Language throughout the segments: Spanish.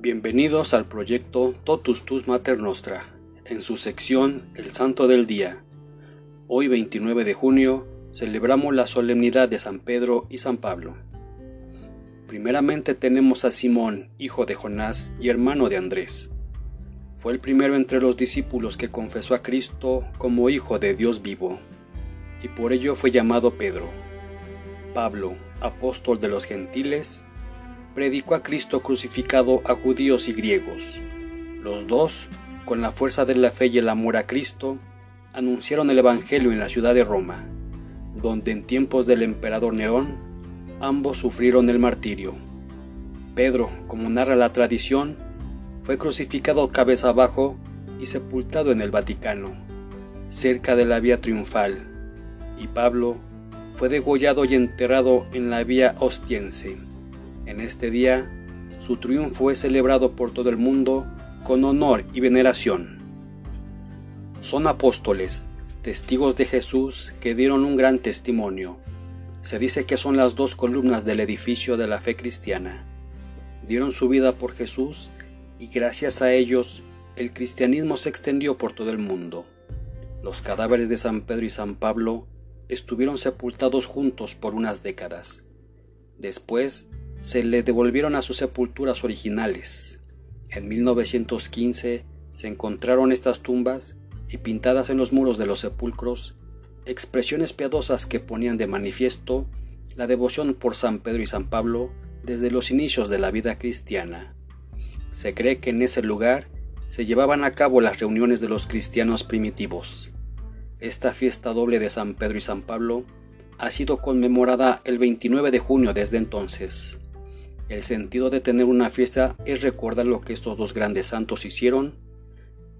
Bienvenidos al proyecto Totus Tus Mater Nostra, en su sección El Santo del Día. Hoy 29 de junio celebramos la solemnidad de San Pedro y San Pablo. Primeramente tenemos a Simón, hijo de Jonás y hermano de Andrés. Fue el primero entre los discípulos que confesó a Cristo como Hijo de Dios vivo, y por ello fue llamado Pedro. Pablo, apóstol de los gentiles, predicó a Cristo crucificado a judíos y griegos. Los dos, con la fuerza de la fe y el amor a Cristo, anunciaron el Evangelio en la ciudad de Roma, donde en tiempos del emperador Nerón ambos sufrieron el martirio. Pedro, como narra la tradición, fue crucificado cabeza abajo y sepultado en el Vaticano, cerca de la vía triunfal, y Pablo fue degollado y enterrado en la vía ostiense. En este día, su triunfo es celebrado por todo el mundo con honor y veneración. Son apóstoles, testigos de Jesús que dieron un gran testimonio. Se dice que son las dos columnas del edificio de la fe cristiana. Dieron su vida por Jesús y gracias a ellos el cristianismo se extendió por todo el mundo. Los cadáveres de San Pedro y San Pablo estuvieron sepultados juntos por unas décadas. Después se le devolvieron a sus sepulturas originales. En 1915 se encontraron estas tumbas y pintadas en los muros de los sepulcros expresiones piadosas que ponían de manifiesto la devoción por San Pedro y San Pablo desde los inicios de la vida cristiana. Se cree que en ese lugar se llevaban a cabo las reuniones de los cristianos primitivos. Esta fiesta doble de San Pedro y San Pablo ha sido conmemorada el 29 de junio desde entonces. El sentido de tener una fiesta es recordar lo que estos dos grandes santos hicieron,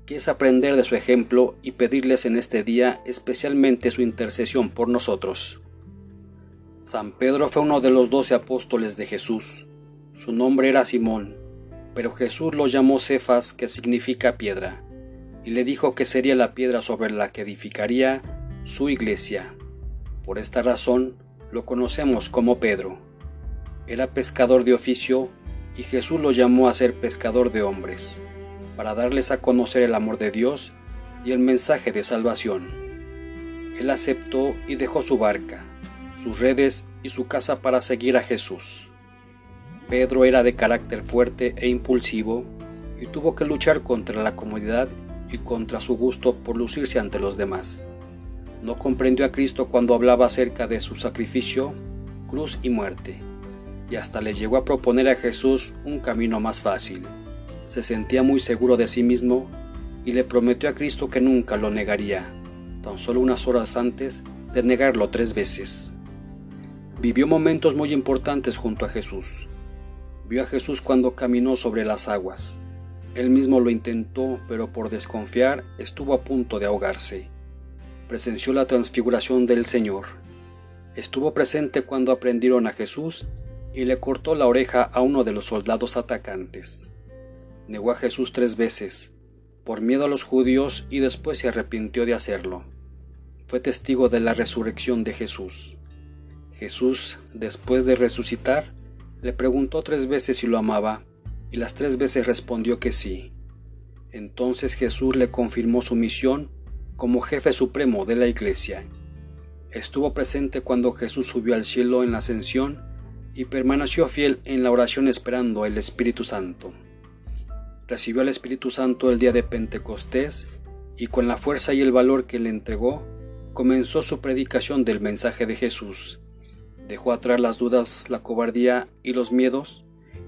que es aprender de su ejemplo y pedirles en este día especialmente su intercesión por nosotros. San Pedro fue uno de los doce apóstoles de Jesús. Su nombre era Simón, pero Jesús lo llamó Cefas, que significa piedra, y le dijo que sería la piedra sobre la que edificaría su iglesia. Por esta razón lo conocemos como Pedro. Era pescador de oficio y Jesús lo llamó a ser pescador de hombres, para darles a conocer el amor de Dios y el mensaje de salvación. Él aceptó y dejó su barca, sus redes y su casa para seguir a Jesús. Pedro era de carácter fuerte e impulsivo y tuvo que luchar contra la comodidad y contra su gusto por lucirse ante los demás. No comprendió a Cristo cuando hablaba acerca de su sacrificio, cruz y muerte y hasta le llegó a proponer a Jesús un camino más fácil. Se sentía muy seguro de sí mismo y le prometió a Cristo que nunca lo negaría, tan solo unas horas antes de negarlo tres veces. Vivió momentos muy importantes junto a Jesús. Vio a Jesús cuando caminó sobre las aguas. Él mismo lo intentó, pero por desconfiar estuvo a punto de ahogarse. Presenció la transfiguración del Señor. Estuvo presente cuando aprendieron a Jesús y le cortó la oreja a uno de los soldados atacantes. Negó a Jesús tres veces, por miedo a los judíos y después se arrepintió de hacerlo. Fue testigo de la resurrección de Jesús. Jesús, después de resucitar, le preguntó tres veces si lo amaba, y las tres veces respondió que sí. Entonces Jesús le confirmó su misión como jefe supremo de la iglesia. Estuvo presente cuando Jesús subió al cielo en la ascensión y permaneció fiel en la oración esperando el Espíritu Santo. Recibió al Espíritu Santo el día de Pentecostés y con la fuerza y el valor que le entregó, comenzó su predicación del mensaje de Jesús. Dejó atrás las dudas, la cobardía y los miedos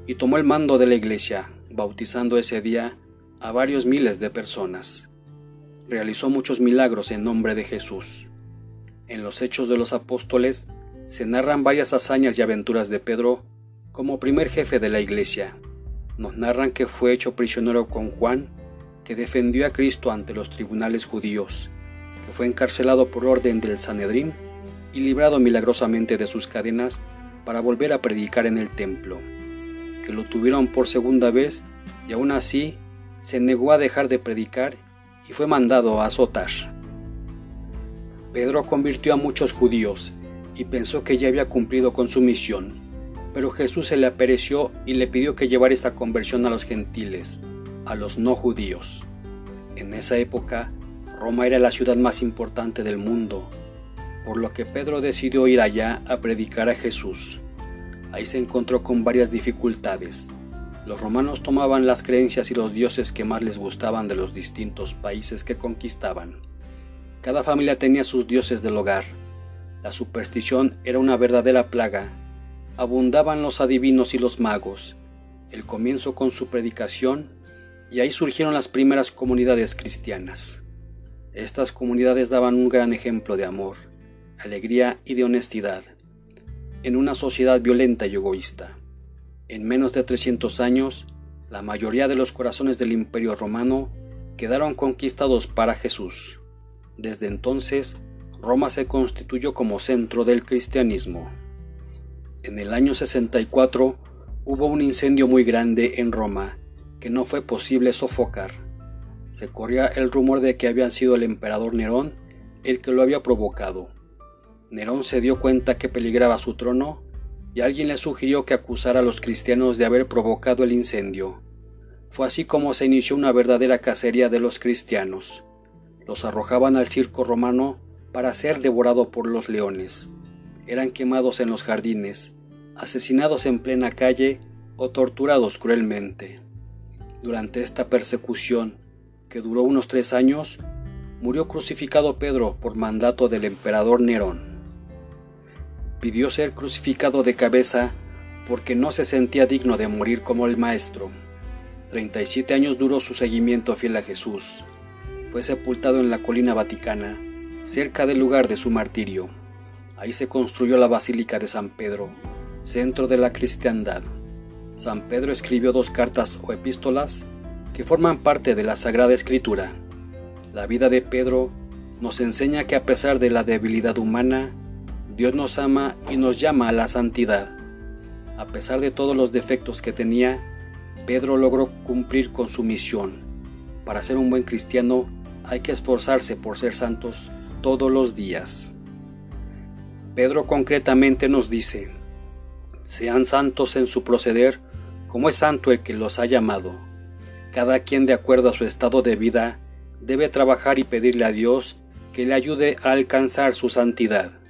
y tomó el mando de la iglesia, bautizando ese día a varios miles de personas. Realizó muchos milagros en nombre de Jesús. En los Hechos de los Apóstoles se narran varias hazañas y aventuras de Pedro como primer jefe de la iglesia. Nos narran que fue hecho prisionero con Juan, que defendió a Cristo ante los tribunales judíos, que fue encarcelado por orden del Sanedrín y librado milagrosamente de sus cadenas para volver a predicar en el templo, que lo tuvieron por segunda vez y aún así se negó a dejar de predicar y fue mandado a azotar. Pedro convirtió a muchos judíos y pensó que ya había cumplido con su misión, pero Jesús se le apareció y le pidió que llevara esta conversión a los gentiles, a los no judíos. En esa época, Roma era la ciudad más importante del mundo, por lo que Pedro decidió ir allá a predicar a Jesús. Ahí se encontró con varias dificultades. Los romanos tomaban las creencias y los dioses que más les gustaban de los distintos países que conquistaban. Cada familia tenía sus dioses del hogar. La superstición era una verdadera plaga. Abundaban los adivinos y los magos. El comienzo con su predicación y ahí surgieron las primeras comunidades cristianas. Estas comunidades daban un gran ejemplo de amor, alegría y de honestidad, en una sociedad violenta y egoísta. En menos de 300 años, la mayoría de los corazones del imperio romano quedaron conquistados para Jesús. Desde entonces, Roma se constituyó como centro del cristianismo. En el año 64 hubo un incendio muy grande en Roma que no fue posible sofocar. Se corría el rumor de que había sido el emperador Nerón el que lo había provocado. Nerón se dio cuenta que peligraba su trono y alguien le sugirió que acusara a los cristianos de haber provocado el incendio. Fue así como se inició una verdadera cacería de los cristianos. Los arrojaban al circo romano para ser devorado por los leones. Eran quemados en los jardines, asesinados en plena calle o torturados cruelmente. Durante esta persecución, que duró unos tres años, murió crucificado Pedro por mandato del emperador Nerón pidió ser crucificado de cabeza porque no se sentía digno de morir como el Maestro. 37 años duró su seguimiento fiel a Jesús. Fue sepultado en la colina vaticana, cerca del lugar de su martirio. Ahí se construyó la Basílica de San Pedro, centro de la cristiandad. San Pedro escribió dos cartas o epístolas que forman parte de la Sagrada Escritura. La vida de Pedro nos enseña que a pesar de la debilidad humana, Dios nos ama y nos llama a la santidad. A pesar de todos los defectos que tenía, Pedro logró cumplir con su misión. Para ser un buen cristiano hay que esforzarse por ser santos todos los días. Pedro concretamente nos dice, sean santos en su proceder, como es santo el que los ha llamado. Cada quien de acuerdo a su estado de vida debe trabajar y pedirle a Dios que le ayude a alcanzar su santidad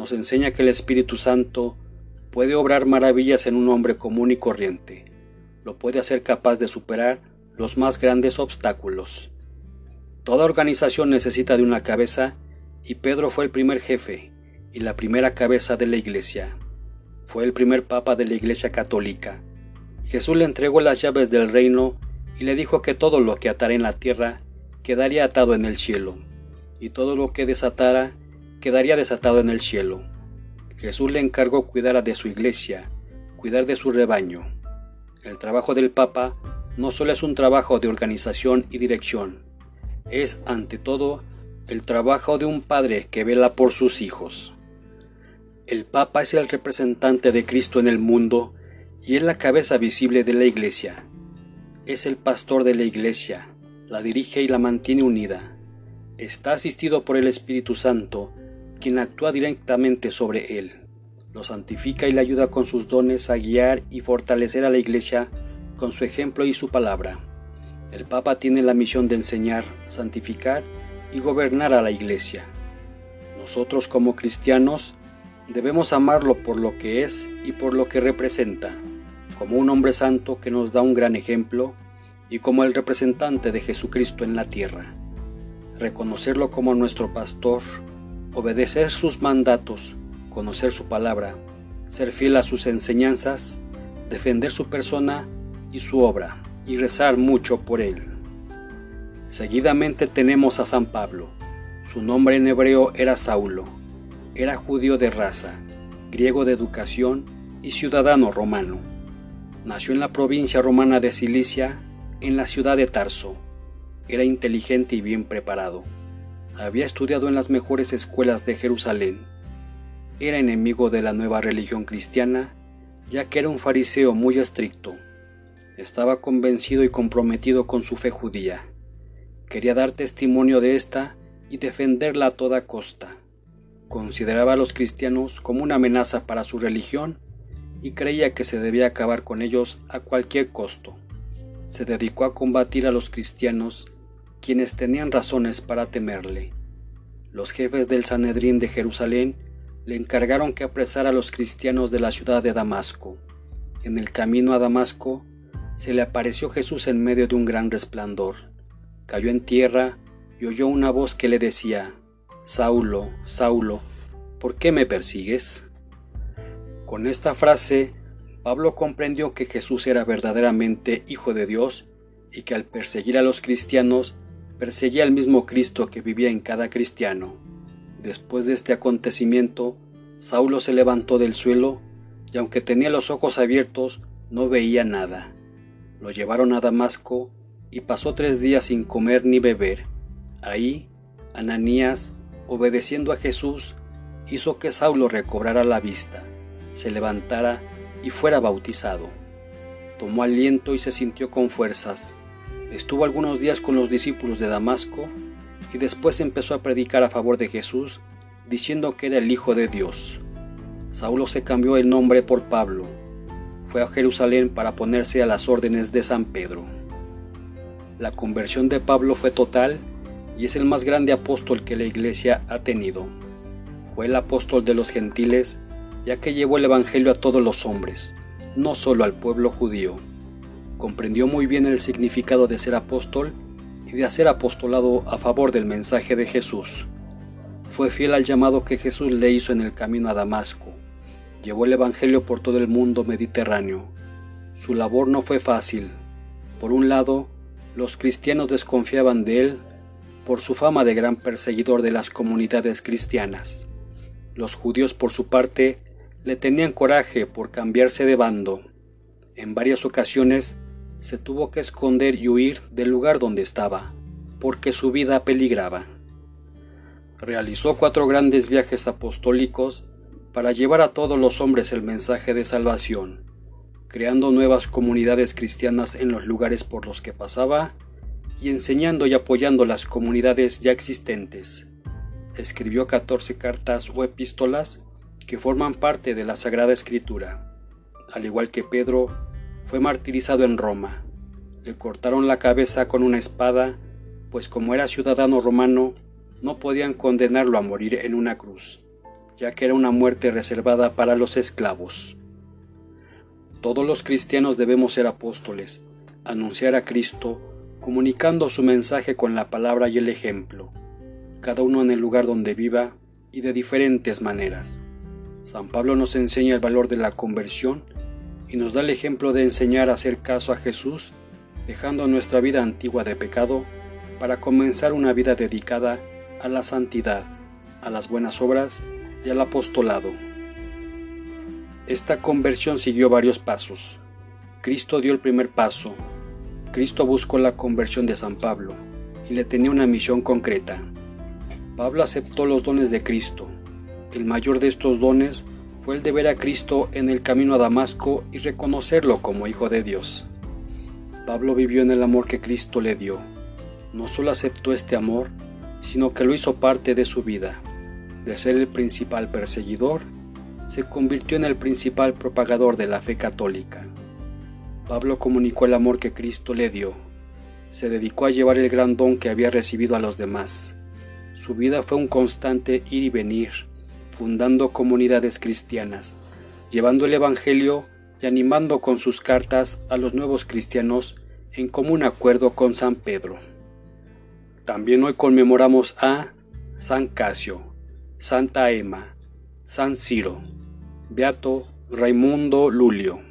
nos enseña que el Espíritu Santo puede obrar maravillas en un hombre común y corriente. Lo puede hacer capaz de superar los más grandes obstáculos. Toda organización necesita de una cabeza y Pedro fue el primer jefe y la primera cabeza de la iglesia. Fue el primer papa de la iglesia católica. Jesús le entregó las llaves del reino y le dijo que todo lo que atara en la tierra quedaría atado en el cielo, y todo lo que desatara quedaría desatado en el cielo. Jesús le encargó cuidar de su iglesia, cuidar de su rebaño. El trabajo del Papa no solo es un trabajo de organización y dirección, es ante todo el trabajo de un padre que vela por sus hijos. El Papa es el representante de Cristo en el mundo y es la cabeza visible de la Iglesia. Es el pastor de la Iglesia, la dirige y la mantiene unida. Está asistido por el Espíritu Santo quien actúa directamente sobre él. Lo santifica y le ayuda con sus dones a guiar y fortalecer a la Iglesia con su ejemplo y su palabra. El Papa tiene la misión de enseñar, santificar y gobernar a la Iglesia. Nosotros como cristianos debemos amarlo por lo que es y por lo que representa, como un hombre santo que nos da un gran ejemplo y como el representante de Jesucristo en la tierra. Reconocerlo como nuestro pastor, obedecer sus mandatos, conocer su palabra, ser fiel a sus enseñanzas, defender su persona y su obra, y rezar mucho por él. Seguidamente tenemos a San Pablo. Su nombre en hebreo era Saulo. Era judío de raza, griego de educación y ciudadano romano. Nació en la provincia romana de Cilicia, en la ciudad de Tarso. Era inteligente y bien preparado había estudiado en las mejores escuelas de Jerusalén. Era enemigo de la nueva religión cristiana, ya que era un fariseo muy estricto. Estaba convencido y comprometido con su fe judía. Quería dar testimonio de esta y defenderla a toda costa. Consideraba a los cristianos como una amenaza para su religión y creía que se debía acabar con ellos a cualquier costo. Se dedicó a combatir a los cristianos, quienes tenían razones para temerle. Los jefes del Sanedrín de Jerusalén le encargaron que apresara a los cristianos de la ciudad de Damasco. En el camino a Damasco se le apareció Jesús en medio de un gran resplandor. Cayó en tierra y oyó una voz que le decía, Saulo, Saulo, ¿por qué me persigues? Con esta frase, Pablo comprendió que Jesús era verdaderamente Hijo de Dios y que al perseguir a los cristianos, perseguía al mismo Cristo que vivía en cada cristiano. Después de este acontecimiento, Saulo se levantó del suelo y aunque tenía los ojos abiertos, no veía nada. Lo llevaron a Damasco y pasó tres días sin comer ni beber. Ahí, Ananías, obedeciendo a Jesús, hizo que Saulo recobrara la vista, se levantara y fuera bautizado. Tomó aliento y se sintió con fuerzas. Estuvo algunos días con los discípulos de Damasco y después empezó a predicar a favor de Jesús, diciendo que era el Hijo de Dios. Saulo se cambió el nombre por Pablo fue a Jerusalén para ponerse a las órdenes de San Pedro. La conversión de Pablo fue total y es el más grande apóstol que la iglesia ha tenido. Fue el apóstol de los gentiles, ya que llevó el Evangelio a todos los hombres, no solo al pueblo judío. Comprendió muy bien el significado de ser apóstol y de hacer apostolado a favor del mensaje de Jesús. Fue fiel al llamado que Jesús le hizo en el camino a Damasco Llevó el Evangelio por todo el mundo mediterráneo. Su labor no fue fácil. Por un lado, los cristianos desconfiaban de él por su fama de gran perseguidor de las comunidades cristianas. Los judíos, por su parte, le tenían coraje por cambiarse de bando. En varias ocasiones se tuvo que esconder y huir del lugar donde estaba, porque su vida peligraba. Realizó cuatro grandes viajes apostólicos para llevar a todos los hombres el mensaje de salvación, creando nuevas comunidades cristianas en los lugares por los que pasaba y enseñando y apoyando las comunidades ya existentes. Escribió 14 cartas o epístolas que forman parte de la Sagrada Escritura. Al igual que Pedro, fue martirizado en Roma. Le cortaron la cabeza con una espada, pues como era ciudadano romano, no podían condenarlo a morir en una cruz ya que era una muerte reservada para los esclavos. Todos los cristianos debemos ser apóstoles, anunciar a Cristo, comunicando su mensaje con la palabra y el ejemplo, cada uno en el lugar donde viva y de diferentes maneras. San Pablo nos enseña el valor de la conversión y nos da el ejemplo de enseñar a hacer caso a Jesús, dejando nuestra vida antigua de pecado para comenzar una vida dedicada a la santidad, a las buenas obras y al apostolado. Esta conversión siguió varios pasos. Cristo dio el primer paso. Cristo buscó la conversión de San Pablo y le tenía una misión concreta. Pablo aceptó los dones de Cristo. El mayor de estos dones fue el de ver a Cristo en el camino a Damasco y reconocerlo como Hijo de Dios. Pablo vivió en el amor que Cristo le dio. No solo aceptó este amor, sino que lo hizo parte de su vida de ser el principal perseguidor, se convirtió en el principal propagador de la fe católica. Pablo comunicó el amor que Cristo le dio. Se dedicó a llevar el gran don que había recibido a los demás. Su vida fue un constante ir y venir, fundando comunidades cristianas, llevando el Evangelio y animando con sus cartas a los nuevos cristianos en común acuerdo con San Pedro. También hoy conmemoramos a San Casio, Santa Emma, San Ciro, Beato Raimundo Lulio.